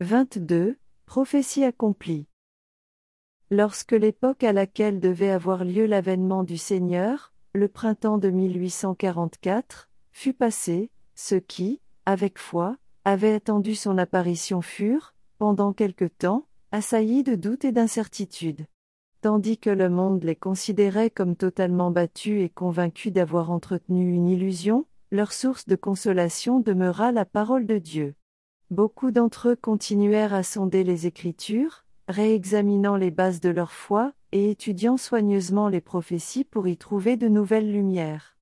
22, prophétie accomplie. Lorsque l'époque à laquelle devait avoir lieu l'avènement du Seigneur, le printemps de 1844, fut passé, ceux qui, avec foi, avaient attendu son apparition furent, pendant quelque temps, assaillis de doutes et d'incertitudes. Tandis que le monde les considérait comme totalement battus et convaincus d'avoir entretenu une illusion, leur source de consolation demeura la parole de Dieu. Beaucoup d'entre eux continuèrent à sonder les Écritures, réexaminant les bases de leur foi, et étudiant soigneusement les prophéties pour y trouver de nouvelles lumières.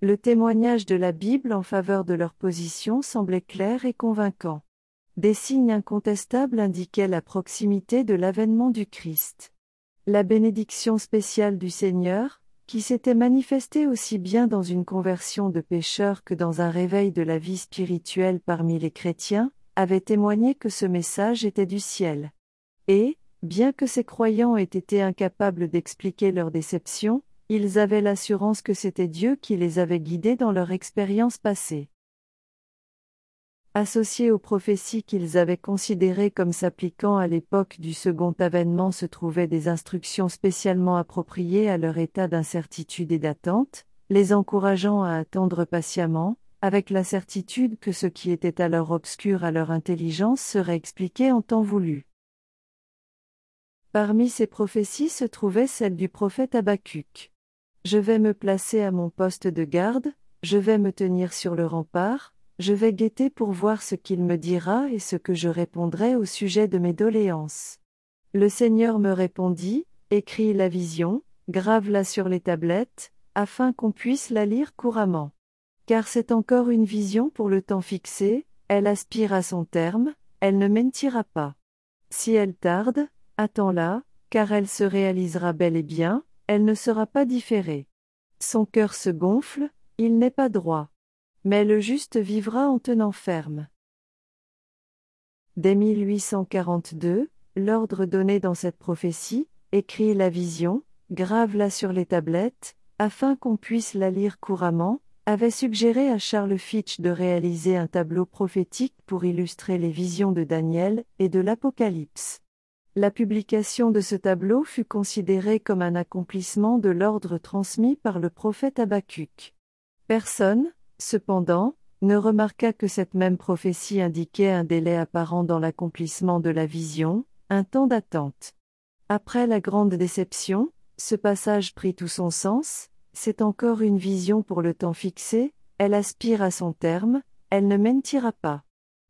Le témoignage de la Bible en faveur de leur position semblait clair et convaincant. Des signes incontestables indiquaient la proximité de l'avènement du Christ. La bénédiction spéciale du Seigneur, qui s'était manifestée aussi bien dans une conversion de pécheurs que dans un réveil de la vie spirituelle parmi les chrétiens, avait témoigné que ce message était du ciel. Et, bien que ces croyants aient été incapables d'expliquer leur déception, ils avaient l'assurance que c'était Dieu qui les avait guidés dans leur expérience passée. Associés aux prophéties qu'ils avaient considérées comme s'appliquant à l'époque du second avènement se trouvaient des instructions spécialement appropriées à leur état d'incertitude et d'attente, les encourageant à attendre patiemment, avec la certitude que ce qui était alors obscur à leur intelligence serait expliqué en temps voulu. Parmi ces prophéties se trouvait celle du prophète Habacuc. Je vais me placer à mon poste de garde, je vais me tenir sur le rempart, je vais guetter pour voir ce qu'il me dira et ce que je répondrai au sujet de mes doléances. Le Seigneur me répondit, écris la vision, grave-la sur les tablettes, afin qu'on puisse la lire couramment car c'est encore une vision pour le temps fixé, elle aspire à son terme, elle ne mentira pas. Si elle tarde, attends-la, car elle se réalisera bel et bien, elle ne sera pas différée. Son cœur se gonfle, il n'est pas droit. Mais le juste vivra en tenant ferme. Dès 1842, l'ordre donné dans cette prophétie, écrit la vision, grave-la sur les tablettes, afin qu'on puisse la lire couramment, avait suggéré à Charles Fitch de réaliser un tableau prophétique pour illustrer les visions de Daniel et de l'Apocalypse. La publication de ce tableau fut considérée comme un accomplissement de l'ordre transmis par le prophète Habacuc. Personne, cependant, ne remarqua que cette même prophétie indiquait un délai apparent dans l'accomplissement de la vision, un temps d'attente. Après la grande déception, ce passage prit tout son sens, c'est encore une vision pour le temps fixé, elle aspire à son terme, elle ne mentira pas.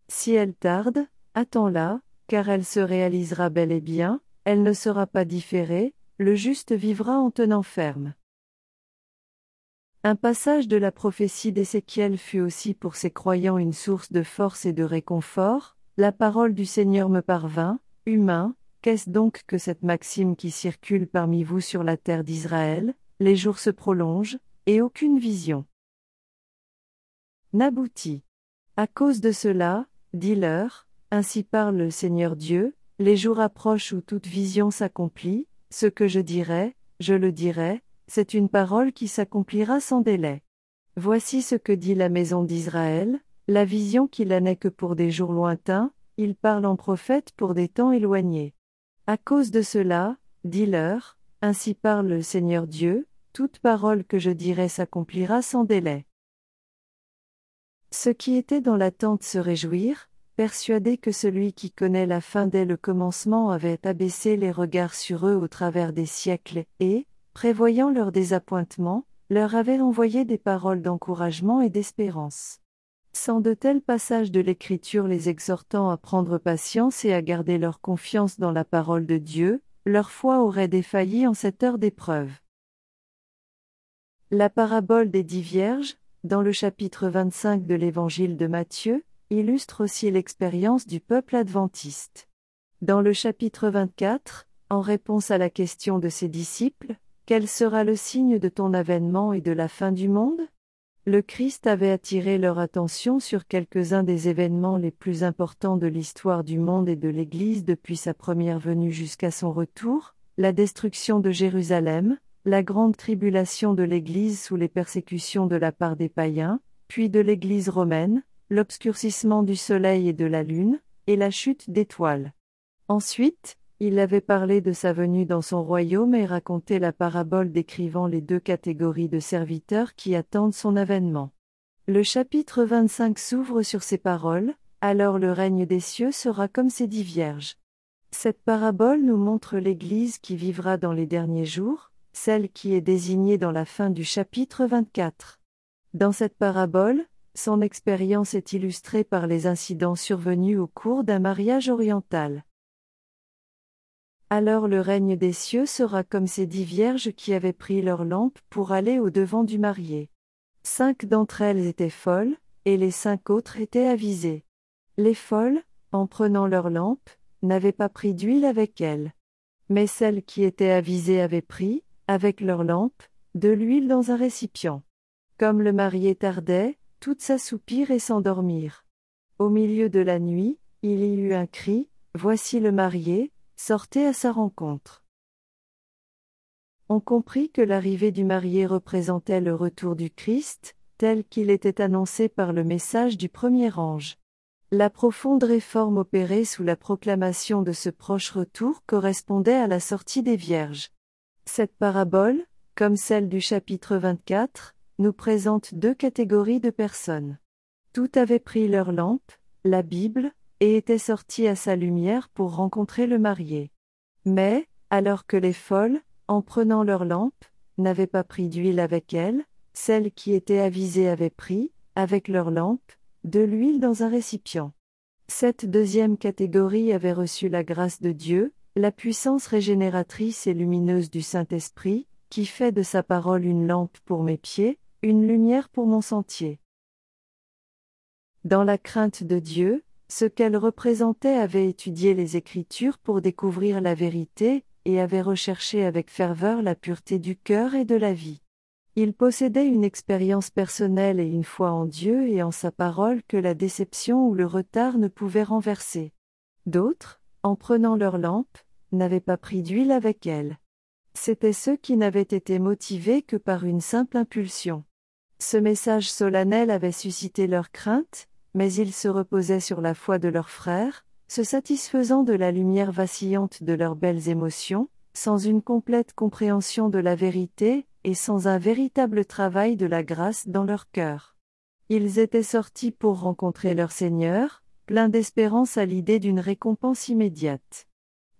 Si elle tarde, attends-la, car elle se réalisera bel et bien, elle ne sera pas différée, le juste vivra en tenant ferme. Un passage de la prophétie d'Ézéchiel fut aussi pour ses croyants une source de force et de réconfort, la parole du Seigneur me parvint, humain, qu'est-ce donc que cette maxime qui circule parmi vous sur la terre d'Israël, les jours se prolongent, et aucune vision n'aboutit. À cause de cela, dis-leur, ainsi parle le Seigneur Dieu, les jours approchent où toute vision s'accomplit, ce que je dirai, je le dirai, c'est une parole qui s'accomplira sans délai. Voici ce que dit la maison d'Israël, la vision qu'il n'est que pour des jours lointains, il parle en prophète pour des temps éloignés. À cause de cela, dis-leur, ainsi parle le Seigneur Dieu, toute parole que je dirai s'accomplira sans délai. Ceux qui étaient dans l'attente se réjouirent, persuadés que celui qui connaît la fin dès le commencement avait abaissé les regards sur eux au travers des siècles, et, prévoyant leur désappointement, leur avait envoyé des paroles d'encouragement et d'espérance. Sans de tels passages de l'Écriture les exhortant à prendre patience et à garder leur confiance dans la parole de Dieu, leur foi aurait défailli en cette heure d'épreuve. La parabole des dix vierges, dans le chapitre 25 de l'Évangile de Matthieu, illustre aussi l'expérience du peuple adventiste. Dans le chapitre 24, en réponse à la question de ses disciples, Quel sera le signe de ton avènement et de la fin du monde? Le Christ avait attiré leur attention sur quelques-uns des événements les plus importants de l'histoire du monde et de l'Église depuis sa première venue jusqu'à son retour, la destruction de Jérusalem, la grande tribulation de l'Église sous les persécutions de la part des païens, puis de l'Église romaine, l'obscurcissement du soleil et de la lune, et la chute d'étoiles. Ensuite, il avait parlé de sa venue dans son royaume et raconté la parabole décrivant les deux catégories de serviteurs qui attendent son avènement. Le chapitre 25 s'ouvre sur ces paroles, alors le règne des cieux sera comme ces dix vierges. Cette parabole nous montre l'Église qui vivra dans les derniers jours, celle qui est désignée dans la fin du chapitre 24. Dans cette parabole, son expérience est illustrée par les incidents survenus au cours d'un mariage oriental. Alors le règne des cieux sera comme ces dix vierges qui avaient pris leurs lampes pour aller au devant du marié. Cinq d'entre elles étaient folles, et les cinq autres étaient avisées. Les folles, en prenant leurs lampes, n'avaient pas pris d'huile avec elles. Mais celles qui étaient avisées avaient pris, avec leurs lampes, de l'huile dans un récipient. Comme le marié tardait, toutes s'assoupirent et s'endormirent. Au milieu de la nuit, il y eut un cri, Voici le marié, sortez à sa rencontre. On comprit que l'arrivée du marié représentait le retour du Christ, tel qu'il était annoncé par le message du premier ange. La profonde réforme opérée sous la proclamation de ce proche retour correspondait à la sortie des Vierges. Cette parabole, comme celle du chapitre 24, nous présente deux catégories de personnes. Toutes avaient pris leur lampe, la Bible, et étaient sorties à sa lumière pour rencontrer le marié. Mais, alors que les folles, en prenant leur lampe, n'avaient pas pris d'huile avec elles, celles qui étaient avisées avaient pris, avec leur lampe, de l'huile dans un récipient. Cette deuxième catégorie avait reçu la grâce de Dieu, la puissance régénératrice et lumineuse du Saint-Esprit, qui fait de sa parole une lampe pour mes pieds, une lumière pour mon sentier. Dans la crainte de Dieu, ce qu'elle représentait avait étudié les Écritures pour découvrir la vérité, et avait recherché avec ferveur la pureté du cœur et de la vie. Il possédait une expérience personnelle et une foi en Dieu et en sa parole que la déception ou le retard ne pouvaient renverser. D'autres, en prenant leur lampe, n'avaient pas pris d'huile avec elles. C'étaient ceux qui n'avaient été motivés que par une simple impulsion. Ce message solennel avait suscité leur crainte, mais ils se reposaient sur la foi de leurs frères, se satisfaisant de la lumière vacillante de leurs belles émotions, sans une complète compréhension de la vérité, et sans un véritable travail de la grâce dans leur cœur. Ils étaient sortis pour rencontrer leur Seigneur, pleins d'espérance à l'idée d'une récompense immédiate.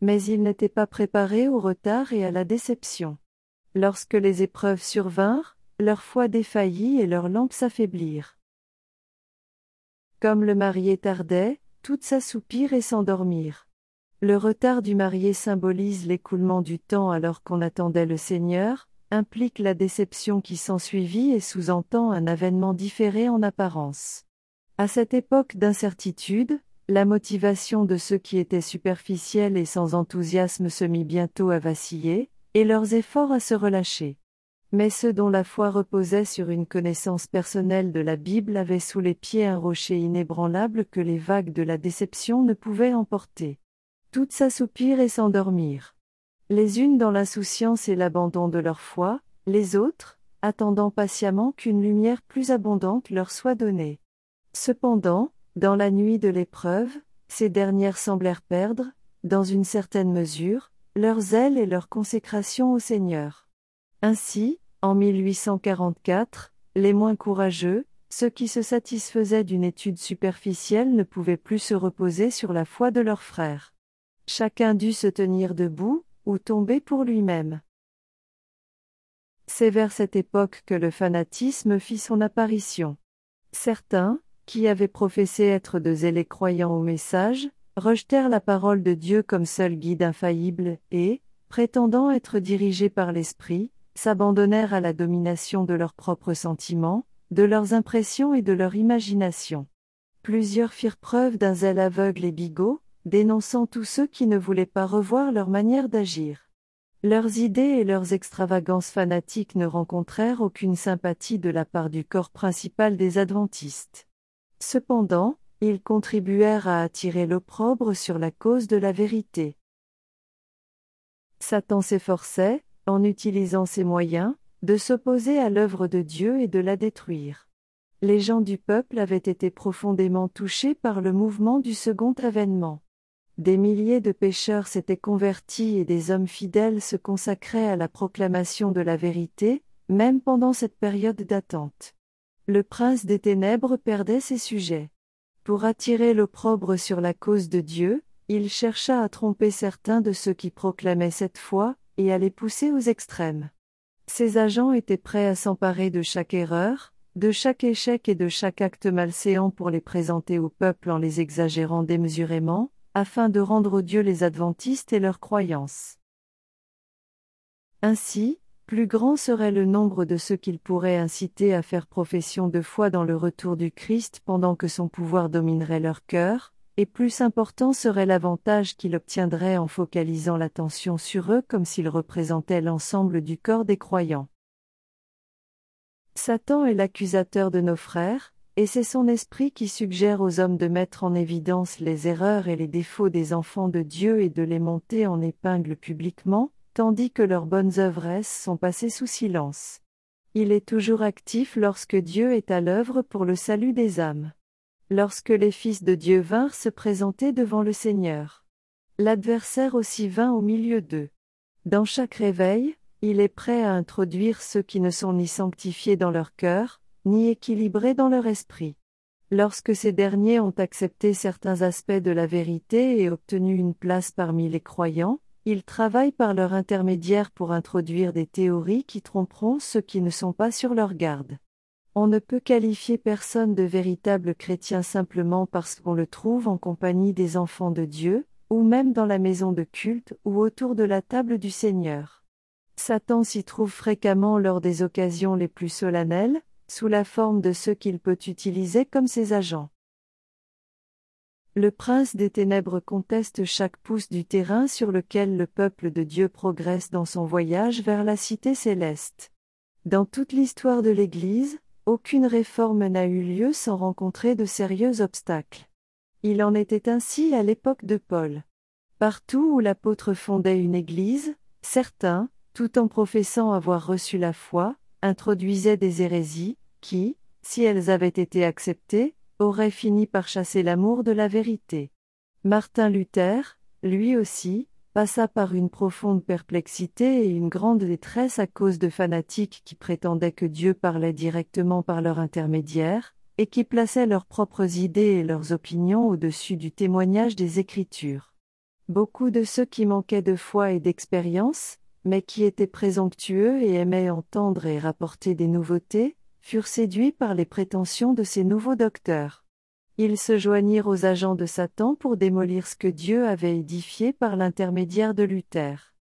Mais ils n'étaient pas préparés au retard et à la déception. Lorsque les épreuves survinrent, leur foi défaillit et leurs lampes s'affaiblirent. Comme le marié tardait, toutes s'assoupirent et s'endormirent. Le retard du marié symbolise l'écoulement du temps alors qu'on attendait le Seigneur, implique la déception qui s'ensuivit et sous-entend un avènement différé en apparence. À cette époque d'incertitude, la motivation de ceux qui étaient superficiels et sans enthousiasme se mit bientôt à vaciller, et leurs efforts à se relâcher. Mais ceux dont la foi reposait sur une connaissance personnelle de la Bible avaient sous les pieds un rocher inébranlable que les vagues de la déception ne pouvaient emporter. Toutes s'assoupirent et s'endormirent. Les unes dans l'insouciance et l'abandon de leur foi, les autres, attendant patiemment qu'une lumière plus abondante leur soit donnée. Cependant, dans la nuit de l'épreuve, ces dernières semblèrent perdre, dans une certaine mesure, leur zèle et leur consécration au Seigneur. Ainsi, en 1844, les moins courageux, ceux qui se satisfaisaient d'une étude superficielle ne pouvaient plus se reposer sur la foi de leurs frères. Chacun dut se tenir debout, ou tomber pour lui-même. C'est vers cette époque que le fanatisme fit son apparition. Certains, qui avaient professé être de zélés croyants au message, rejetèrent la parole de Dieu comme seul guide infaillible, et, prétendant être dirigés par l'Esprit, s'abandonnèrent à la domination de leurs propres sentiments, de leurs impressions et de leur imagination. Plusieurs firent preuve d'un zèle aveugle et bigot, dénonçant tous ceux qui ne voulaient pas revoir leur manière d'agir. Leurs idées et leurs extravagances fanatiques ne rencontrèrent aucune sympathie de la part du corps principal des adventistes. Cependant, ils contribuèrent à attirer l'opprobre sur la cause de la vérité. Satan s'efforçait, en utilisant ses moyens, de s'opposer à l'œuvre de Dieu et de la détruire. Les gens du peuple avaient été profondément touchés par le mouvement du second avènement. Des milliers de pécheurs s'étaient convertis et des hommes fidèles se consacraient à la proclamation de la vérité, même pendant cette période d'attente. Le prince des ténèbres perdait ses sujets. Pour attirer l'opprobre sur la cause de Dieu, il chercha à tromper certains de ceux qui proclamaient cette foi, et à les pousser aux extrêmes. Ces agents étaient prêts à s'emparer de chaque erreur, de chaque échec et de chaque acte malséant pour les présenter au peuple en les exagérant démesurément, afin de rendre odieux les adventistes et leurs croyances. Ainsi, plus grand serait le nombre de ceux qu'il pourrait inciter à faire profession de foi dans le retour du Christ pendant que son pouvoir dominerait leur cœur, et plus important serait l'avantage qu'il obtiendrait en focalisant l'attention sur eux comme s'ils représentaient l'ensemble du corps des croyants. Satan est l'accusateur de nos frères, et c'est son esprit qui suggère aux hommes de mettre en évidence les erreurs et les défauts des enfants de Dieu et de les monter en épingle publiquement, tandis que leurs bonnes œuvres sont passées sous silence. Il est toujours actif lorsque Dieu est à l'œuvre pour le salut des âmes. Lorsque les fils de Dieu vinrent se présenter devant le Seigneur. L'adversaire aussi vint au milieu d'eux. Dans chaque réveil, il est prêt à introduire ceux qui ne sont ni sanctifiés dans leur cœur, ni équilibrés dans leur esprit. Lorsque ces derniers ont accepté certains aspects de la vérité et obtenu une place parmi les croyants, ils travaillent par leur intermédiaire pour introduire des théories qui tromperont ceux qui ne sont pas sur leur garde. On ne peut qualifier personne de véritable chrétien simplement parce qu'on le trouve en compagnie des enfants de Dieu, ou même dans la maison de culte ou autour de la table du Seigneur. Satan s'y trouve fréquemment lors des occasions les plus solennelles, sous la forme de ceux qu'il peut utiliser comme ses agents. Le prince des ténèbres conteste chaque pouce du terrain sur lequel le peuple de Dieu progresse dans son voyage vers la cité céleste. Dans toute l'histoire de l'Église, aucune réforme n'a eu lieu sans rencontrer de sérieux obstacles. Il en était ainsi à l'époque de Paul. Partout où l'apôtre fondait une Église, certains, tout en professant avoir reçu la foi, introduisaient des hérésies, qui, si elles avaient été acceptées, aurait fini par chasser l'amour de la vérité. Martin Luther, lui aussi, passa par une profonde perplexité et une grande détresse à cause de fanatiques qui prétendaient que Dieu parlait directement par leur intermédiaire, et qui plaçaient leurs propres idées et leurs opinions au-dessus du témoignage des Écritures. Beaucoup de ceux qui manquaient de foi et d'expérience, mais qui étaient présomptueux et aimaient entendre et rapporter des nouveautés, furent séduits par les prétentions de ces nouveaux docteurs. Ils se joignirent aux agents de Satan pour démolir ce que Dieu avait édifié par l'intermédiaire de Luther.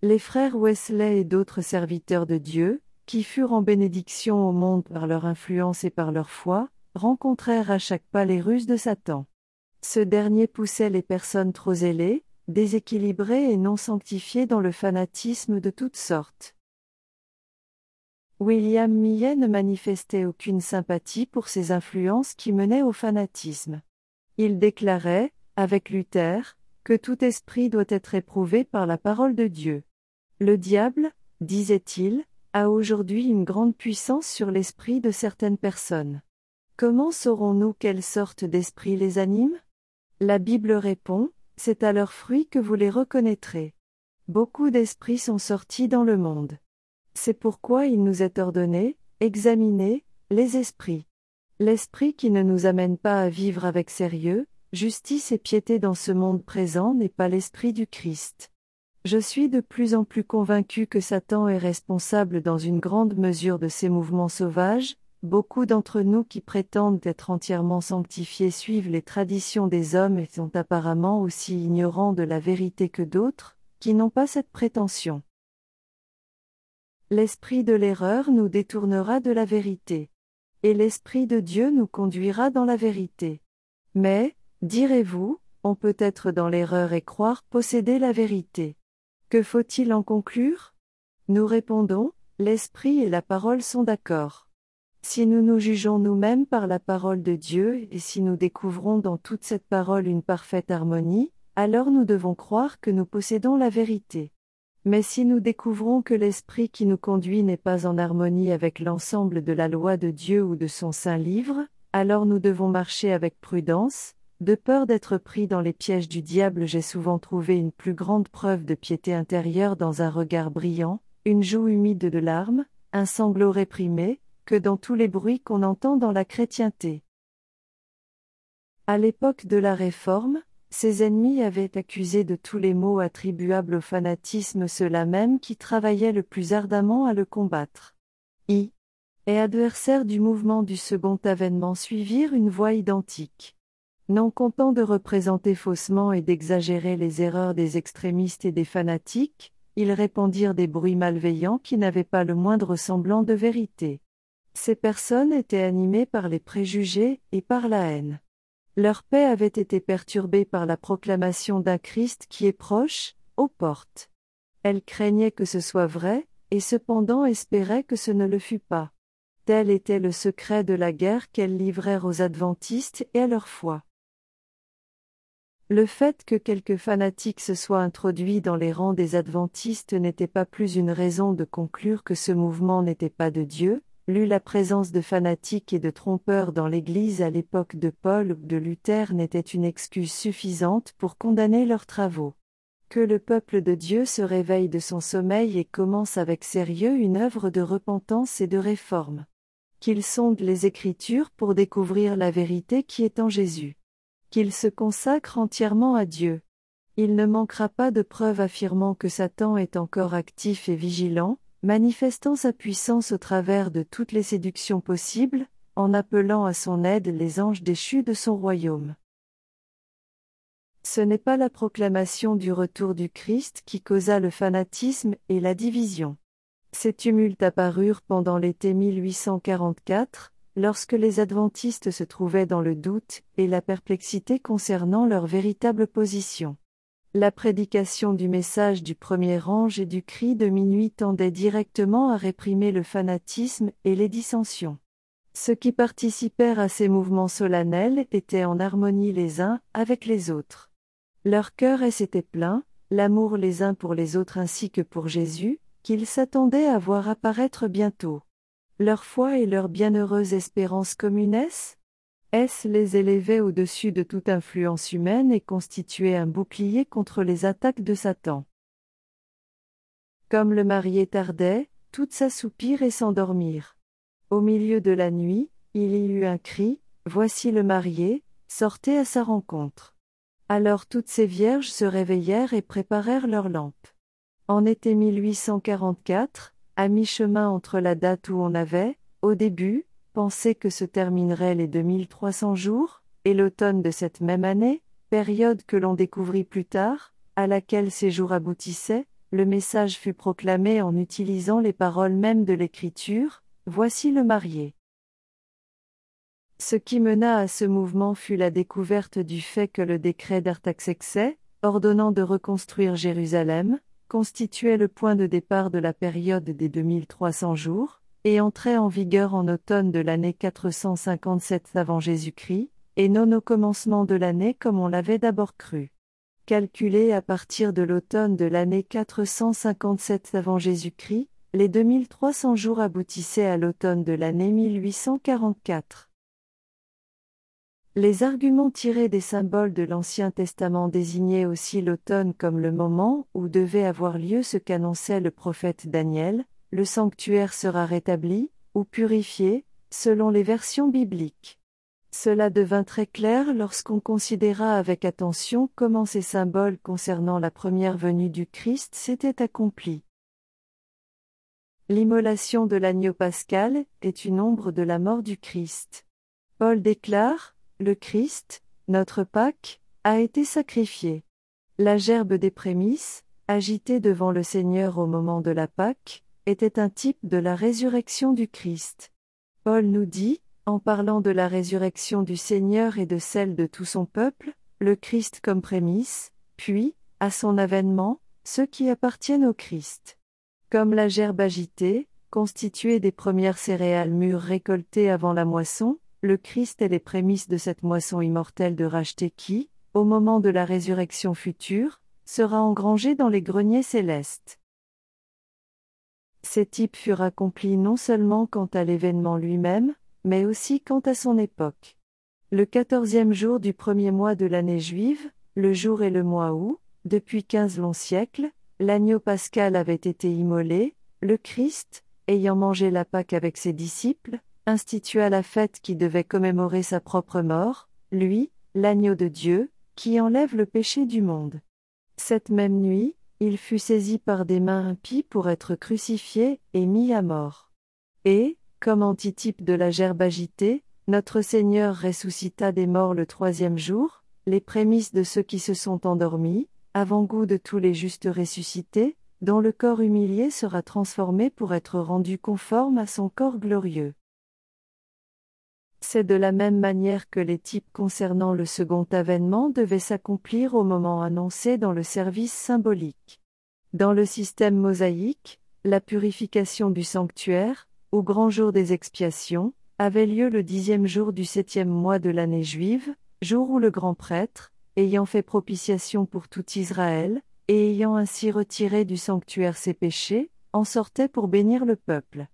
Les frères Wesley et d'autres serviteurs de Dieu, qui furent en bénédiction au monde par leur influence et par leur foi, rencontrèrent à chaque pas les ruses de Satan. Ce dernier poussait les personnes trop zélées, déséquilibrées et non sanctifiées dans le fanatisme de toutes sortes. William Millet ne manifestait aucune sympathie pour ces influences qui menaient au fanatisme. Il déclarait, avec Luther, que tout esprit doit être éprouvé par la parole de Dieu. Le diable, disait-il, a aujourd'hui une grande puissance sur l'esprit de certaines personnes. Comment saurons-nous quelle sorte d'esprit les anime? La Bible répond, c'est à leurs fruits que vous les reconnaîtrez. Beaucoup d'esprits sont sortis dans le monde. C'est pourquoi il nous est ordonné, examiner, les esprits. L'esprit qui ne nous amène pas à vivre avec sérieux, justice et piété dans ce monde présent n'est pas l'esprit du Christ. Je suis de plus en plus convaincu que Satan est responsable dans une grande mesure de ces mouvements sauvages, beaucoup d'entre nous qui prétendent être entièrement sanctifiés suivent les traditions des hommes et sont apparemment aussi ignorants de la vérité que d'autres, qui n'ont pas cette prétention l'esprit de l'erreur nous détournera de la vérité. Et l'esprit de Dieu nous conduira dans la vérité. Mais, direz-vous, on peut être dans l'erreur et croire posséder la vérité. Que faut-il en conclure? Nous répondons, l'esprit et la parole sont d'accord. Si nous nous jugeons nous-mêmes par la parole de Dieu et si nous découvrons dans toute cette parole une parfaite harmonie, alors nous devons croire que nous possédons la vérité. Mais si nous découvrons que l'esprit qui nous conduit n'est pas en harmonie avec l'ensemble de la loi de Dieu ou de son saint livre, alors nous devons marcher avec prudence, de peur d'être pris dans les pièges du diable. J'ai souvent trouvé une plus grande preuve de piété intérieure dans un regard brillant, une joue humide de larmes, un sanglot réprimé, que dans tous les bruits qu'on entend dans la chrétienté. À l'époque de la Réforme, ses ennemis avaient accusé de tous les maux attribuables au fanatisme ceux-là même qui travaillaient le plus ardemment à le combattre. I. Et adversaires du mouvement du second avènement suivirent une voie identique. Non content de représenter faussement et d'exagérer les erreurs des extrémistes et des fanatiques, ils répandirent des bruits malveillants qui n'avaient pas le moindre semblant de vérité. Ces personnes étaient animées par les préjugés et par la haine. Leur paix avait été perturbée par la proclamation d'un Christ qui est proche, aux portes. Elles craignaient que ce soit vrai, et cependant espéraient que ce ne le fût pas. Tel était le secret de la guerre qu'elles livrèrent aux adventistes et à leur foi. Le fait que quelques fanatiques se soient introduits dans les rangs des adventistes n'était pas plus une raison de conclure que ce mouvement n'était pas de Dieu, Lu la présence de fanatiques et de trompeurs dans l'Église à l'époque de Paul ou de Luther n'était une excuse suffisante pour condamner leurs travaux. Que le peuple de Dieu se réveille de son sommeil et commence avec sérieux une œuvre de repentance et de réforme. Qu'il sonde les Écritures pour découvrir la vérité qui est en Jésus. Qu'il se consacre entièrement à Dieu. Il ne manquera pas de preuves affirmant que Satan est encore actif et vigilant, manifestant sa puissance au travers de toutes les séductions possibles, en appelant à son aide les anges déchus de son royaume. Ce n'est pas la proclamation du retour du Christ qui causa le fanatisme et la division. Ces tumultes apparurent pendant l'été 1844, lorsque les adventistes se trouvaient dans le doute et la perplexité concernant leur véritable position. La prédication du message du premier ange et du cri de minuit tendait directement à réprimer le fanatisme et les dissensions. Ceux qui participèrent à ces mouvements solennels étaient en harmonie les uns avec les autres. Leur cœur s'était plein, l'amour les uns pour les autres ainsi que pour Jésus, qu'ils s'attendaient à voir apparaître bientôt. Leur foi et leur bienheureuse espérance communesses est-ce les élever au-dessus de toute influence humaine et constituer un bouclier contre les attaques de Satan. Comme le marié tardait, toutes s'assoupirent et s'endormirent. Au milieu de la nuit, il y eut un cri, Voici le marié, sortez à sa rencontre. Alors toutes ces vierges se réveillèrent et préparèrent leurs lampes. En été 1844, à mi-chemin entre la date où on avait, au début, pensé que se termineraient les 2300 jours, et l'automne de cette même année, période que l'on découvrit plus tard, à laquelle ces jours aboutissaient, le message fut proclamé en utilisant les paroles mêmes de l'Écriture, Voici le marié. Ce qui mena à ce mouvement fut la découverte du fait que le décret d'Artaxerxès, ordonnant de reconstruire Jérusalem, constituait le point de départ de la période des 2300 jours, et entrait en vigueur en automne de l'année 457 avant Jésus-Christ, et non au commencement de l'année comme on l'avait d'abord cru. Calculé à partir de l'automne de l'année 457 avant Jésus-Christ, les 2300 jours aboutissaient à l'automne de l'année 1844. Les arguments tirés des symboles de l'Ancien Testament désignaient aussi l'automne comme le moment où devait avoir lieu ce qu'annonçait le prophète Daniel, le sanctuaire sera rétabli, ou purifié, selon les versions bibliques. Cela devint très clair lorsqu'on considéra avec attention comment ces symboles concernant la première venue du Christ s'étaient accomplis. L'immolation de l'agneau pascal est une ombre de la mort du Christ. Paul déclare, Le Christ, notre Pâque, a été sacrifié. La gerbe des prémices, agitée devant le Seigneur au moment de la Pâque, était un type de la résurrection du Christ. Paul nous dit, en parlant de la résurrection du Seigneur et de celle de tout son peuple, le Christ comme prémisse, puis, à son avènement, ceux qui appartiennent au Christ. Comme la gerbe agitée, constituée des premières céréales mûres récoltées avant la moisson, le Christ est les prémices de cette moisson immortelle de racheter qui, au moment de la résurrection future, sera engrangée dans les greniers célestes. Ces types furent accomplis non seulement quant à l'événement lui-même, mais aussi quant à son époque. Le quatorzième jour du premier mois de l'année juive, le jour et le mois où, depuis quinze longs siècles, l'agneau pascal avait été immolé, le Christ, ayant mangé la Pâque avec ses disciples, institua la fête qui devait commémorer sa propre mort, lui, l'agneau de Dieu, qui enlève le péché du monde. Cette même nuit, il fut saisi par des mains impies pour être crucifié et mis à mort. Et, comme antitype de la gerbe agitée, notre Seigneur ressuscita des morts le troisième jour, les prémices de ceux qui se sont endormis, avant-goût de tous les justes ressuscités, dont le corps humilié sera transformé pour être rendu conforme à son corps glorieux. C'est de la même manière que les types concernant le second avènement devaient s'accomplir au moment annoncé dans le service symbolique. Dans le système mosaïque, la purification du sanctuaire, au grand jour des expiations, avait lieu le dixième jour du septième mois de l'année juive, jour où le grand prêtre, ayant fait propitiation pour tout Israël, et ayant ainsi retiré du sanctuaire ses péchés, en sortait pour bénir le peuple.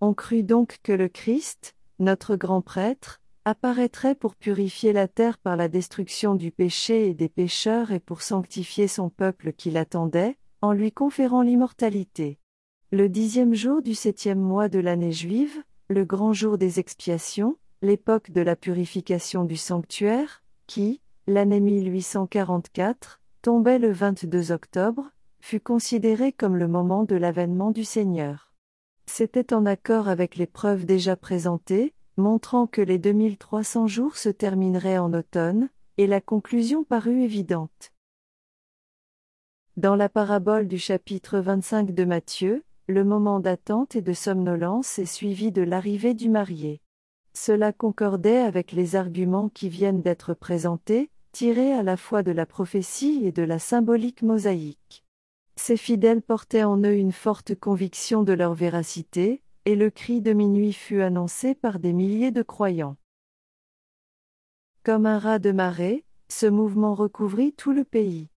On crut donc que le Christ, notre grand prêtre, apparaîtrait pour purifier la terre par la destruction du péché et des pécheurs et pour sanctifier son peuple qui l'attendait, en lui conférant l'immortalité. Le dixième jour du septième mois de l'année juive, le grand jour des expiations, l'époque de la purification du sanctuaire, qui, l'année 1844, tombait le 22 octobre, fut considéré comme le moment de l'avènement du Seigneur. C'était en accord avec les preuves déjà présentées, montrant que les 2300 jours se termineraient en automne, et la conclusion parut évidente. Dans la parabole du chapitre 25 de Matthieu, le moment d'attente et de somnolence est suivi de l'arrivée du marié. Cela concordait avec les arguments qui viennent d'être présentés, tirés à la fois de la prophétie et de la symbolique mosaïque. Ces fidèles portaient en eux une forte conviction de leur véracité, et le cri de minuit fut annoncé par des milliers de croyants. Comme un raz de marée, ce mouvement recouvrit tout le pays.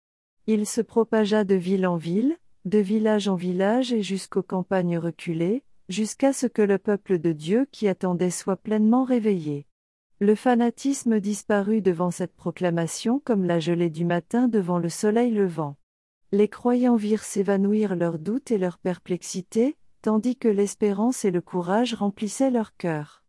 Il se propagea de ville en ville, de village en village et jusqu'aux campagnes reculées, jusqu'à ce que le peuple de Dieu qui attendait soit pleinement réveillé. Le fanatisme disparut devant cette proclamation comme la gelée du matin devant le soleil levant les croyants virent s'évanouir leurs doutes et leur perplexité, tandis que l'espérance et le courage remplissaient leur cœur.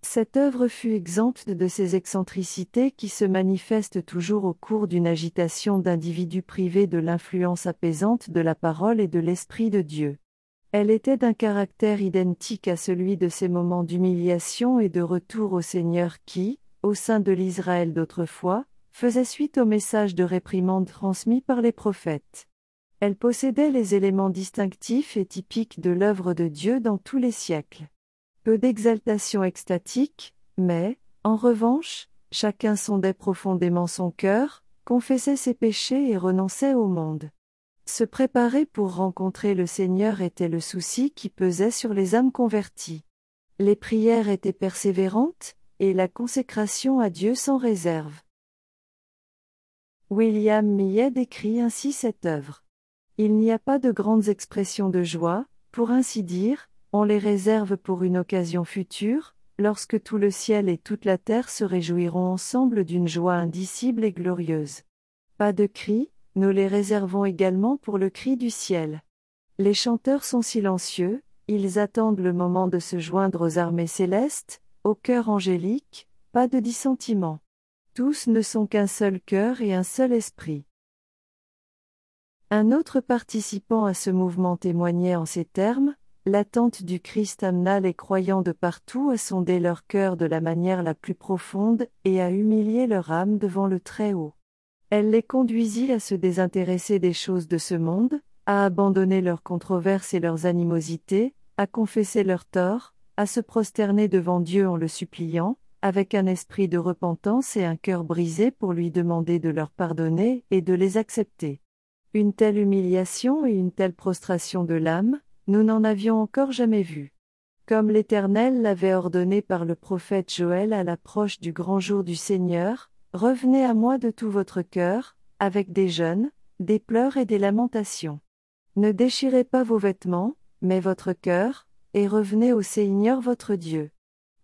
Cette œuvre fut exempte de ces excentricités qui se manifestent toujours au cours d'une agitation d'individus privés de l'influence apaisante de la parole et de l'Esprit de Dieu. Elle était d'un caractère identique à celui de ces moments d'humiliation et de retour au Seigneur qui, au sein de l'Israël d'autrefois, faisait suite au message de réprimande transmis par les prophètes. Elle possédait les éléments distinctifs et typiques de l'œuvre de Dieu dans tous les siècles. Peu d'exaltation extatique, mais, en revanche, chacun sondait profondément son cœur, confessait ses péchés et renonçait au monde. Se préparer pour rencontrer le Seigneur était le souci qui pesait sur les âmes converties. Les prières étaient persévérantes, et la consécration à Dieu sans réserve. William Millet décrit ainsi cette œuvre. Il n'y a pas de grandes expressions de joie, pour ainsi dire, on les réserve pour une occasion future, lorsque tout le ciel et toute la terre se réjouiront ensemble d'une joie indicible et glorieuse. Pas de cris, nous les réservons également pour le cri du ciel. Les chanteurs sont silencieux, ils attendent le moment de se joindre aux armées célestes, au cœur angélique, pas de dissentiment. Tous ne sont qu'un seul cœur et un seul esprit. Un autre participant à ce mouvement témoignait en ces termes, L'attente du Christ amena les croyants de partout à sonder leur cœur de la manière la plus profonde et à humilier leur âme devant le Très-Haut. Elle les conduisit à se désintéresser des choses de ce monde, à abandonner leurs controverses et leurs animosités, à confesser leurs torts, à se prosterner devant Dieu en le suppliant, avec un esprit de repentance et un cœur brisé pour lui demander de leur pardonner et de les accepter. Une telle humiliation et une telle prostration de l'âme, nous n'en avions encore jamais vu. Comme l'Éternel l'avait ordonné par le prophète Joël à l'approche du grand jour du Seigneur, revenez à moi de tout votre cœur, avec des jeûnes, des pleurs et des lamentations. Ne déchirez pas vos vêtements, mais votre cœur, et revenez au Seigneur votre Dieu.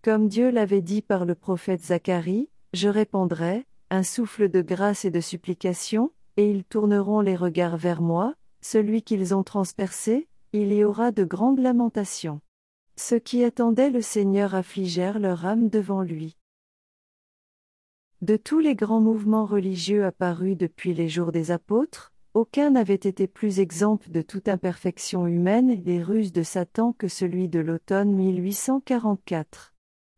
Comme Dieu l'avait dit par le prophète Zacharie, je répandrai, un souffle de grâce et de supplication, et ils tourneront les regards vers moi, celui qu'ils ont transpercé, il y aura de grandes lamentations. Ceux qui attendaient le Seigneur affligèrent leur âme devant lui. De tous les grands mouvements religieux apparus depuis les jours des apôtres, aucun n'avait été plus exempt de toute imperfection humaine et des ruses de Satan que celui de l'automne 1844.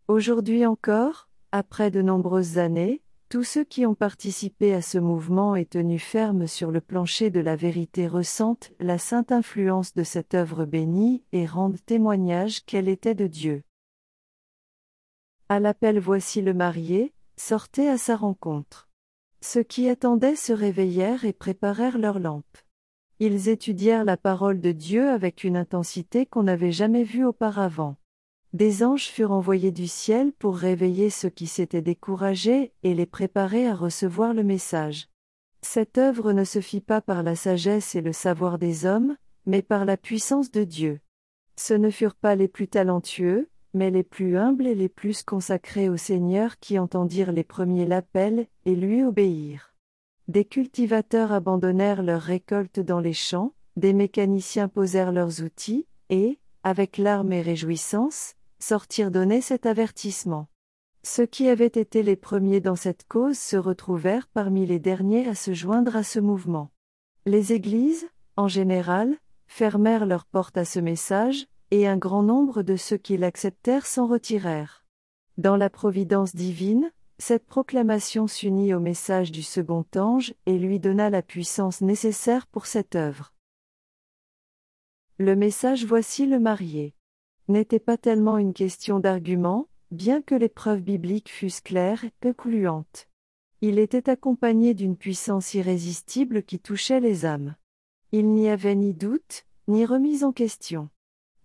Aujourd'hui encore, après de nombreuses années, tous ceux qui ont participé à ce mouvement et tenu ferme sur le plancher de la vérité ressentent la sainte influence de cette œuvre bénie et rendent témoignage qu'elle était de Dieu. À l'appel Voici le marié, sortez à sa rencontre. Ceux qui attendaient se réveillèrent et préparèrent leurs lampes. Ils étudièrent la parole de Dieu avec une intensité qu'on n'avait jamais vue auparavant. Des anges furent envoyés du ciel pour réveiller ceux qui s'étaient découragés et les préparer à recevoir le message. Cette œuvre ne se fit pas par la sagesse et le savoir des hommes, mais par la puissance de Dieu. Ce ne furent pas les plus talentueux, mais les plus humbles et les plus consacrés au Seigneur qui entendirent les premiers l'appel, et lui obéirent. Des cultivateurs abandonnèrent leurs récoltes dans les champs, des mécaniciens posèrent leurs outils, et, avec larmes et réjouissance, sortir donner cet avertissement. Ceux qui avaient été les premiers dans cette cause se retrouvèrent parmi les derniers à se joindre à ce mouvement. Les églises, en général, fermèrent leurs portes à ce message, et un grand nombre de ceux qui l'acceptèrent s'en retirèrent. Dans la providence divine, cette proclamation s'unit au message du second ange et lui donna la puissance nécessaire pour cette œuvre. Le message Voici le marié n'était pas tellement une question d'argument, bien que les preuves bibliques fussent claires et concluantes. Il était accompagné d'une puissance irrésistible qui touchait les âmes. Il n'y avait ni doute, ni remise en question.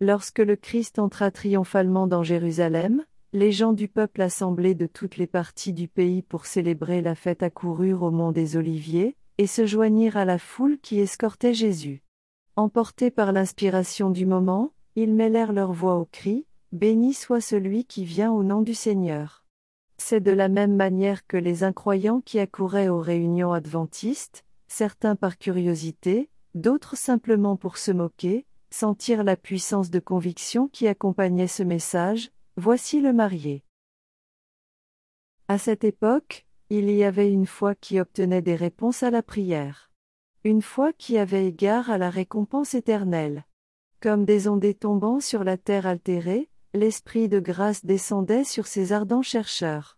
Lorsque le Christ entra triomphalement dans Jérusalem, les gens du peuple assemblés de toutes les parties du pays pour célébrer la fête accoururent au mont des Oliviers, et se joignirent à la foule qui escortait Jésus. Emportés par l'inspiration du moment, ils mêlèrent leur voix au cri, Béni soit celui qui vient au nom du Seigneur. C'est de la même manière que les incroyants qui accouraient aux réunions adventistes, certains par curiosité, d'autres simplement pour se moquer, sentirent la puissance de conviction qui accompagnait ce message, Voici le marié. À cette époque, il y avait une foi qui obtenait des réponses à la prière. Une foi qui avait égard à la récompense éternelle. Comme des ondées tombant sur la terre altérée, l'Esprit de grâce descendait sur ces ardents chercheurs.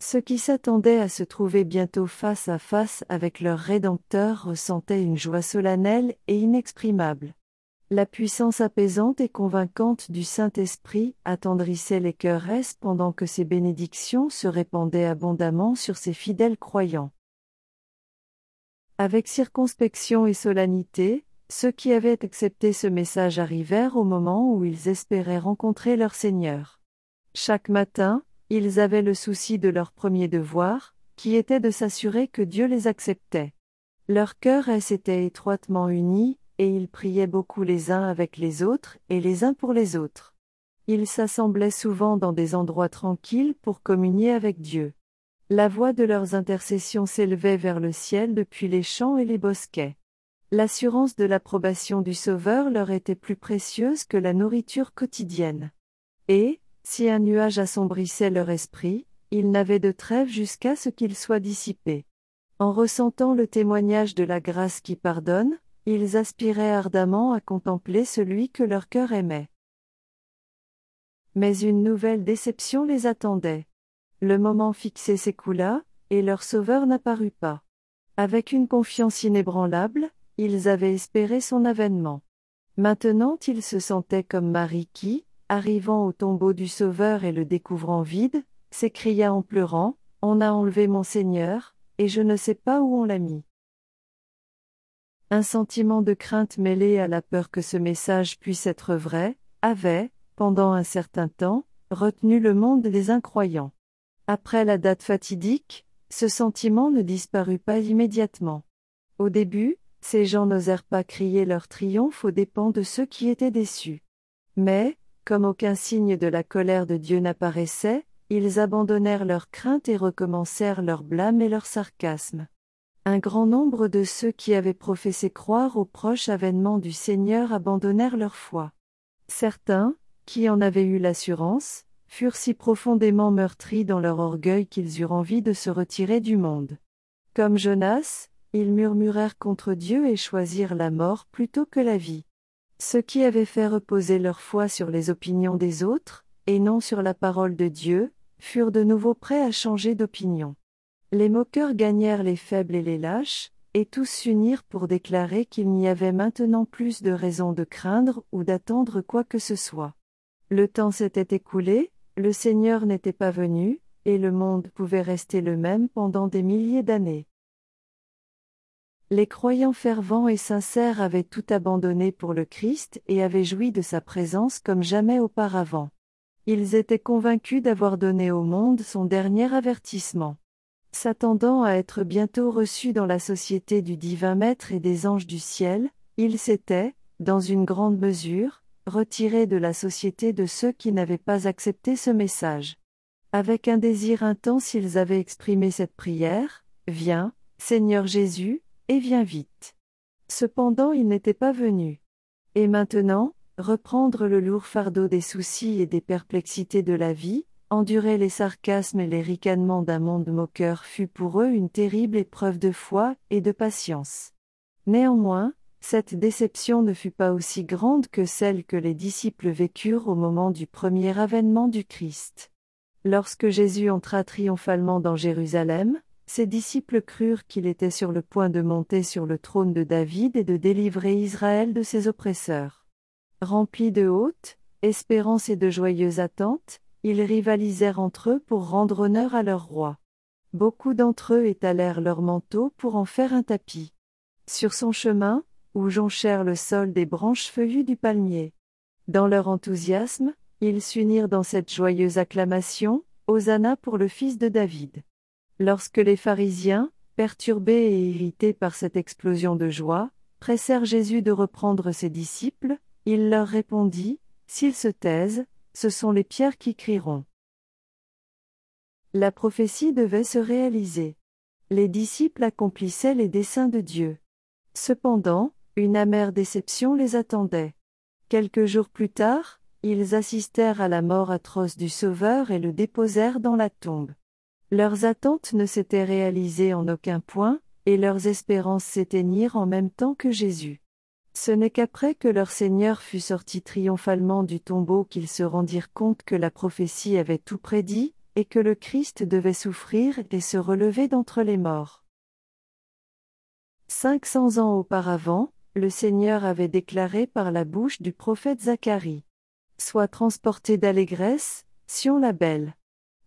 Ceux qui s'attendaient à se trouver bientôt face à face avec leur Rédempteur ressentaient une joie solennelle et inexprimable. La puissance apaisante et convaincante du Saint-Esprit attendrissait les cœurs pendant que ses bénédictions se répandaient abondamment sur ses fidèles croyants. Avec circonspection et solennité, ceux qui avaient accepté ce message arrivèrent au moment où ils espéraient rencontrer leur Seigneur. Chaque matin, ils avaient le souci de leur premier devoir, qui était de s'assurer que Dieu les acceptait. Leur cœur s'était étroitement unis, et ils priaient beaucoup les uns avec les autres et les uns pour les autres. Ils s'assemblaient souvent dans des endroits tranquilles pour communier avec Dieu. La voix de leurs intercessions s'élevait vers le ciel depuis les champs et les bosquets. L'assurance de l'approbation du Sauveur leur était plus précieuse que la nourriture quotidienne. Et, si un nuage assombrissait leur esprit, ils n'avaient de trêve jusqu'à ce qu'il soit dissipé. En ressentant le témoignage de la grâce qui pardonne, ils aspiraient ardemment à contempler celui que leur cœur aimait. Mais une nouvelle déception les attendait. Le moment fixé s'écoula, et leur sauveur n'apparut pas. Avec une confiance inébranlable, ils avaient espéré son avènement. Maintenant ils se sentaient comme Marie qui, arrivant au tombeau du Sauveur et le découvrant vide, s'écria en pleurant, On a enlevé mon Seigneur, et je ne sais pas où on l'a mis. Un sentiment de crainte mêlé à la peur que ce message puisse être vrai, avait, pendant un certain temps, retenu le monde des incroyants. Après la date fatidique, ce sentiment ne disparut pas immédiatement. Au début, Ces gens n'osèrent pas crier leur triomphe aux dépens de ceux qui étaient déçus. Mais, comme aucun signe de la colère de Dieu n'apparaissait, ils abandonnèrent leur crainte et recommencèrent leur blâme et leur sarcasme. Un grand nombre de ceux qui avaient professé croire au proche avènement du Seigneur abandonnèrent leur foi. Certains, qui en avaient eu l'assurance, furent si profondément meurtris dans leur orgueil qu'ils eurent envie de se retirer du monde. Comme Jonas, ils murmurèrent contre Dieu et choisirent la mort plutôt que la vie. Ceux qui avaient fait reposer leur foi sur les opinions des autres, et non sur la parole de Dieu, furent de nouveau prêts à changer d'opinion. Les moqueurs gagnèrent les faibles et les lâches, et tous s'unirent pour déclarer qu'il n'y avait maintenant plus de raison de craindre ou d'attendre quoi que ce soit. Le temps s'était écoulé, le Seigneur n'était pas venu, et le monde pouvait rester le même pendant des milliers d'années. Les croyants fervents et sincères avaient tout abandonné pour le Christ et avaient joui de sa présence comme jamais auparavant. Ils étaient convaincus d'avoir donné au monde son dernier avertissement. S'attendant à être bientôt reçus dans la société du divin Maître et des anges du ciel, ils s'étaient, dans une grande mesure, retirés de la société de ceux qui n'avaient pas accepté ce message. Avec un désir intense ils avaient exprimé cette prière, Viens, Seigneur Jésus, et viens vite. Cependant il n'était pas venu. Et maintenant, reprendre le lourd fardeau des soucis et des perplexités de la vie, endurer les sarcasmes et les ricanements d'un monde moqueur fut pour eux une terrible épreuve de foi et de patience. Néanmoins, cette déception ne fut pas aussi grande que celle que les disciples vécurent au moment du premier avènement du Christ. Lorsque Jésus entra triomphalement dans Jérusalem, ses disciples crurent qu'il était sur le point de monter sur le trône de David et de délivrer Israël de ses oppresseurs. Remplis de haute, espérance et de joyeuses attentes, ils rivalisèrent entre eux pour rendre honneur à leur roi. Beaucoup d'entre eux étalèrent leurs manteaux pour en faire un tapis. Sur son chemin, où jonchèrent le sol des branches feuillues du palmier. Dans leur enthousiasme, ils s'unirent dans cette joyeuse acclamation, Hosanna pour le fils de David. Lorsque les pharisiens, perturbés et irrités par cette explosion de joie, pressèrent Jésus de reprendre ses disciples, il leur répondit, S'ils se taisent, ce sont les pierres qui crieront. La prophétie devait se réaliser. Les disciples accomplissaient les desseins de Dieu. Cependant, une amère déception les attendait. Quelques jours plus tard, ils assistèrent à la mort atroce du Sauveur et le déposèrent dans la tombe. Leurs attentes ne s'étaient réalisées en aucun point, et leurs espérances s'éteignirent en même temps que Jésus. Ce n'est qu'après que leur Seigneur fut sorti triomphalement du tombeau qu'ils se rendirent compte que la prophétie avait tout prédit, et que le Christ devait souffrir et se relever d'entre les morts. Cinq cents ans auparavant, le Seigneur avait déclaré par la bouche du prophète Zacharie. Sois transporté d'allégresse, Sion la belle.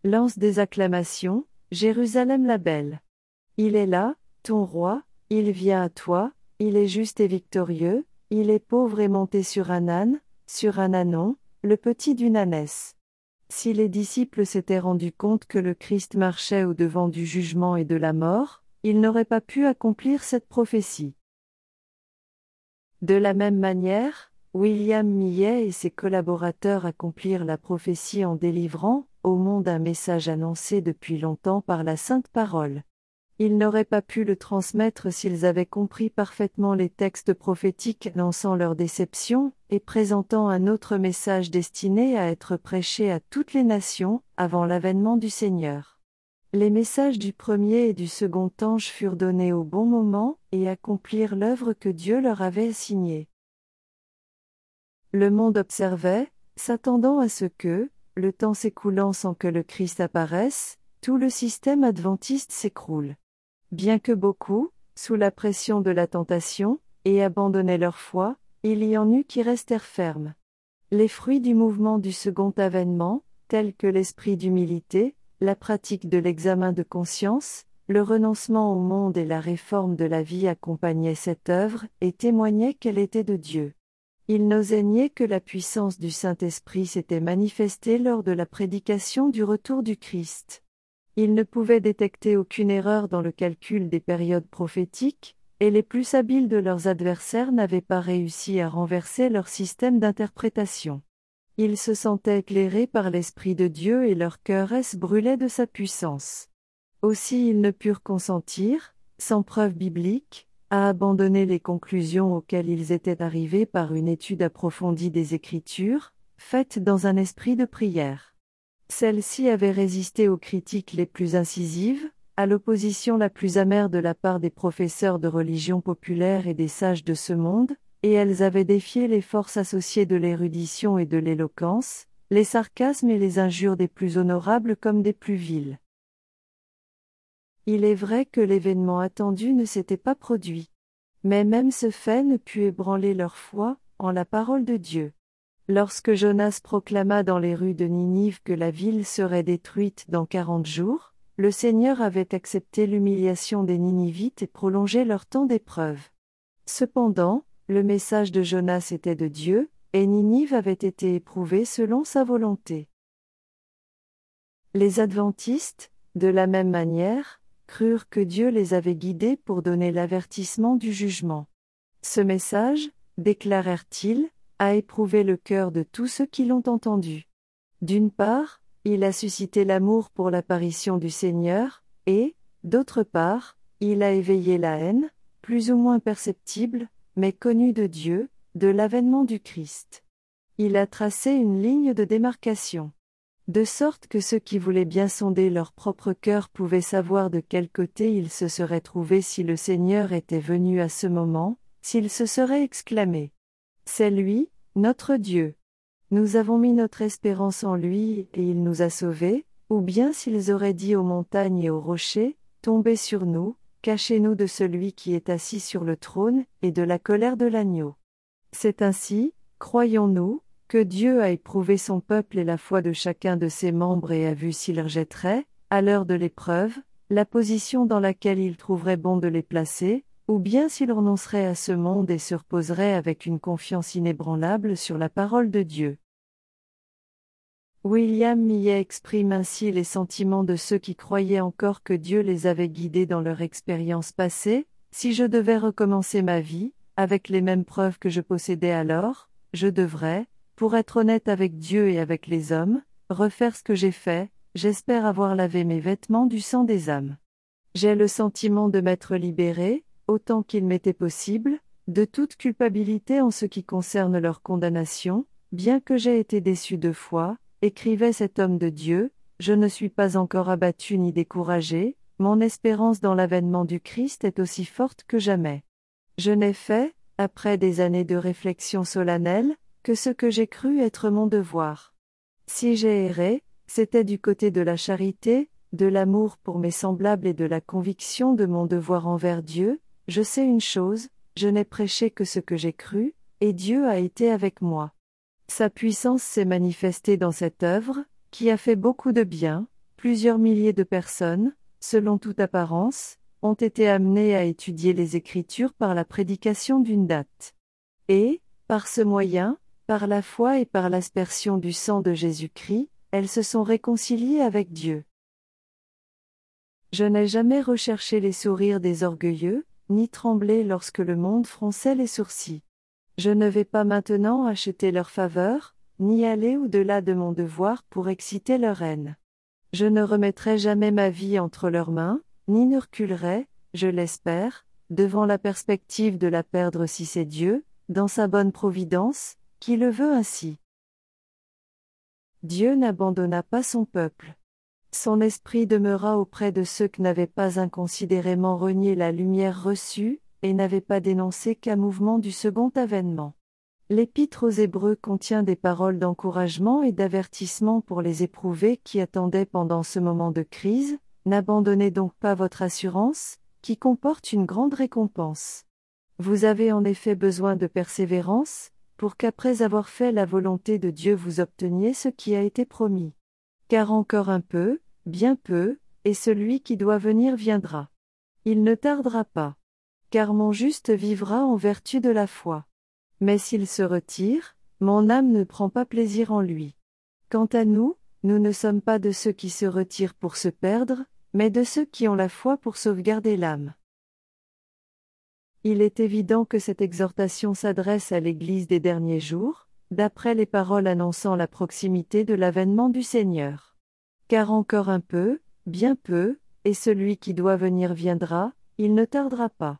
Lance des acclamations, Jérusalem la belle. Il est là, ton roi, il vient à toi, il est juste et victorieux, il est pauvre et monté sur un âne, sur un ânon, le petit d'une ânesse. Si les disciples s'étaient rendus compte que le Christ marchait au devant du jugement et de la mort, ils n'auraient pas pu accomplir cette prophétie. De la même manière, William Millet et ses collaborateurs accomplirent la prophétie en délivrant, au monde un message annoncé depuis longtemps par la Sainte Parole. Ils n'auraient pas pu le transmettre s'ils avaient compris parfaitement les textes prophétiques lançant leur déception, et présentant un autre message destiné à être prêché à toutes les nations, avant l'avènement du Seigneur. Les messages du premier et du second ange furent donnés au bon moment, et accomplirent l'œuvre que Dieu leur avait assignée. Le monde observait, s'attendant à ce que, le temps s'écoulant sans que le Christ apparaisse, tout le système adventiste s'écroule. Bien que beaucoup, sous la pression de la tentation, aient abandonné leur foi, il y en eut qui restèrent fermes. Les fruits du mouvement du second avènement, tels que l'esprit d'humilité, la pratique de l'examen de conscience, le renoncement au monde et la réforme de la vie accompagnaient cette œuvre et témoignaient qu'elle était de Dieu. Il n'osait nier que la puissance du Saint-Esprit s'était manifestée lors de la prédication du retour du Christ. Il ne pouvait détecter aucune erreur dans le calcul des périodes prophétiques, et les plus habiles de leurs adversaires n'avaient pas réussi à renverser leur système d'interprétation. Ils se sentaient éclairés par l'Esprit de Dieu et leur cœur brûlait de sa puissance. Aussi ils ne purent consentir, sans preuve biblique, à abandonner les conclusions auxquelles ils étaient arrivés par une étude approfondie des Écritures, faite dans un esprit de prière. Celle-ci avait résisté aux critiques les plus incisives, à l'opposition la plus amère de la part des professeurs de religion populaire et des sages de ce monde, et elles avaient défié les forces associées de l'érudition et de l'éloquence, les sarcasmes et les injures des plus honorables comme des plus viles. Il est vrai que l'événement attendu ne s'était pas produit. Mais même ce fait ne put ébranler leur foi, en la parole de Dieu. Lorsque Jonas proclama dans les rues de Ninive que la ville serait détruite dans quarante jours, le Seigneur avait accepté l'humiliation des Ninivites et prolongé leur temps d'épreuve. Cependant, le message de Jonas était de Dieu, et Ninive avait été éprouvée selon sa volonté. Les adventistes, de la même manière, crurent que Dieu les avait guidés pour donner l'avertissement du jugement. Ce message, déclarèrent-ils, a éprouvé le cœur de tous ceux qui l'ont entendu. D'une part, il a suscité l'amour pour l'apparition du Seigneur, et, d'autre part, il a éveillé la haine, plus ou moins perceptible, mais connue de Dieu, de l'avènement du Christ. Il a tracé une ligne de démarcation. De sorte que ceux qui voulaient bien sonder leur propre cœur pouvaient savoir de quel côté ils se seraient trouvés si le Seigneur était venu à ce moment, s'ils se seraient exclamés. C'est lui, notre Dieu. Nous avons mis notre espérance en lui, et il nous a sauvés, ou bien s'ils auraient dit aux montagnes et aux rochers, Tombez sur nous, cachez-nous de celui qui est assis sur le trône, et de la colère de l'agneau. C'est ainsi, croyons-nous, que Dieu a éprouvé son peuple et la foi de chacun de ses membres et a vu s'il rejetterait, à l'heure de l'épreuve, la position dans laquelle il trouverait bon de les placer, ou bien s'il renoncerait à ce monde et se reposerait avec une confiance inébranlable sur la parole de Dieu. William Millet exprime ainsi les sentiments de ceux qui croyaient encore que Dieu les avait guidés dans leur expérience passée, si je devais recommencer ma vie, avec les mêmes preuves que je possédais alors, je devrais, pour être honnête avec Dieu et avec les hommes, refaire ce que j'ai fait, j'espère avoir lavé mes vêtements du sang des âmes. J'ai le sentiment de m'être libéré, autant qu'il m'était possible, de toute culpabilité en ce qui concerne leur condamnation, bien que j'ai été déçu deux fois, écrivait cet homme de Dieu, je ne suis pas encore abattu ni découragé, mon espérance dans l'avènement du Christ est aussi forte que jamais. Je n'ai fait, après des années de réflexion solennelle, que ce que j'ai cru être mon devoir. Si j'ai erré, c'était du côté de la charité, de l'amour pour mes semblables et de la conviction de mon devoir envers Dieu, je sais une chose, je n'ai prêché que ce que j'ai cru, et Dieu a été avec moi. Sa puissance s'est manifestée dans cette œuvre, qui a fait beaucoup de bien, plusieurs milliers de personnes, selon toute apparence, ont été amenées à étudier les Écritures par la prédication d'une date. Et, par ce moyen, par la foi et par l'aspersion du sang de Jésus-Christ, elles se sont réconciliées avec Dieu. Je n'ai jamais recherché les sourires des orgueilleux, ni trembler lorsque le monde fronçait les sourcils. Je ne vais pas maintenant acheter leur faveur, ni aller au-delà de mon devoir pour exciter leur haine. Je ne remettrai jamais ma vie entre leurs mains, ni ne reculerai, je l'espère, devant la perspective de la perdre si c'est Dieu, dans sa bonne providence, qui le veut ainsi. Dieu n'abandonna pas son peuple. Son esprit demeura auprès de ceux qui n'avaient pas inconsidérément renié la lumière reçue, et n'avaient pas dénoncé qu'un mouvement du second avènement. L'épître aux Hébreux contient des paroles d'encouragement et d'avertissement pour les éprouvés qui attendaient pendant ce moment de crise, n'abandonnez donc pas votre assurance, qui comporte une grande récompense. Vous avez en effet besoin de persévérance, pour qu'après avoir fait la volonté de Dieu vous obteniez ce qui a été promis. Car encore un peu, bien peu, et celui qui doit venir viendra. Il ne tardera pas. Car mon juste vivra en vertu de la foi. Mais s'il se retire, mon âme ne prend pas plaisir en lui. Quant à nous, nous ne sommes pas de ceux qui se retirent pour se perdre, mais de ceux qui ont la foi pour sauvegarder l'âme. Il est évident que cette exhortation s'adresse à l'Église des derniers jours, d'après les paroles annonçant la proximité de l'avènement du Seigneur. Car encore un peu, bien peu, et celui qui doit venir viendra, il ne tardera pas.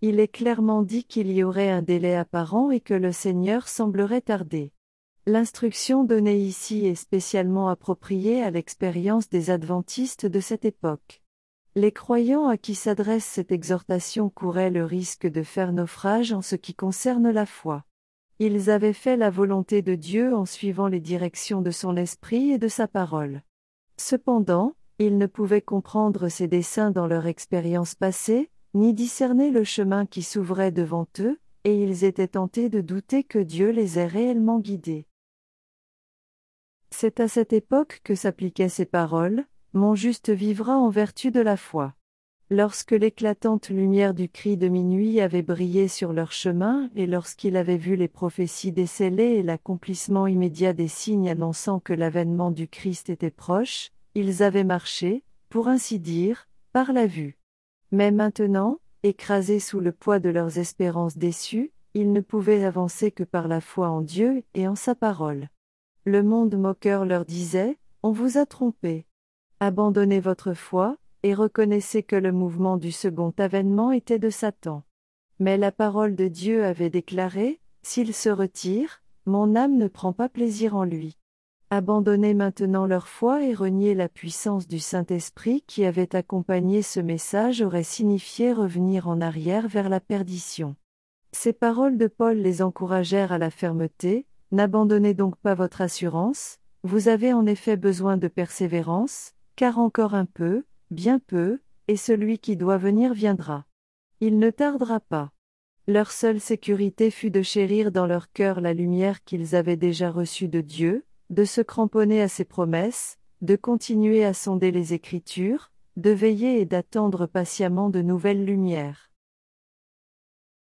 Il est clairement dit qu'il y aurait un délai apparent et que le Seigneur semblerait tarder. L'instruction donnée ici est spécialement appropriée à l'expérience des adventistes de cette époque. Les croyants à qui s'adresse cette exhortation couraient le risque de faire naufrage en ce qui concerne la foi. Ils avaient fait la volonté de Dieu en suivant les directions de son esprit et de sa parole. Cependant, ils ne pouvaient comprendre ses desseins dans leur expérience passée, ni discerner le chemin qui s'ouvrait devant eux, et ils étaient tentés de douter que Dieu les ait réellement guidés. C'est à cette époque que s'appliquaient ces paroles, Mon juste vivra en vertu de la foi. Lorsque l'éclatante lumière du cri de minuit avait brillé sur leur chemin, et lorsqu'il avait vu les prophéties décelées et l'accomplissement immédiat des signes annonçant que l'avènement du Christ était proche, ils avaient marché, pour ainsi dire, par la vue. Mais maintenant, écrasés sous le poids de leurs espérances déçues, ils ne pouvaient avancer que par la foi en Dieu et en sa parole. Le monde moqueur leur disait, On vous a trompé. Abandonnez votre foi, et reconnaissez que le mouvement du second avènement était de Satan. Mais la parole de Dieu avait déclaré, S'il se retire, mon âme ne prend pas plaisir en lui. Abandonner maintenant leur foi et renier la puissance du Saint-Esprit qui avait accompagné ce message aurait signifié revenir en arrière vers la perdition. Ces paroles de Paul les encouragèrent à la fermeté, N'abandonnez donc pas votre assurance, vous avez en effet besoin de persévérance, car encore un peu, bien peu, et celui qui doit venir viendra. Il ne tardera pas. Leur seule sécurité fut de chérir dans leur cœur la lumière qu'ils avaient déjà reçue de Dieu, de se cramponner à ses promesses, de continuer à sonder les Écritures, de veiller et d'attendre patiemment de nouvelles lumières.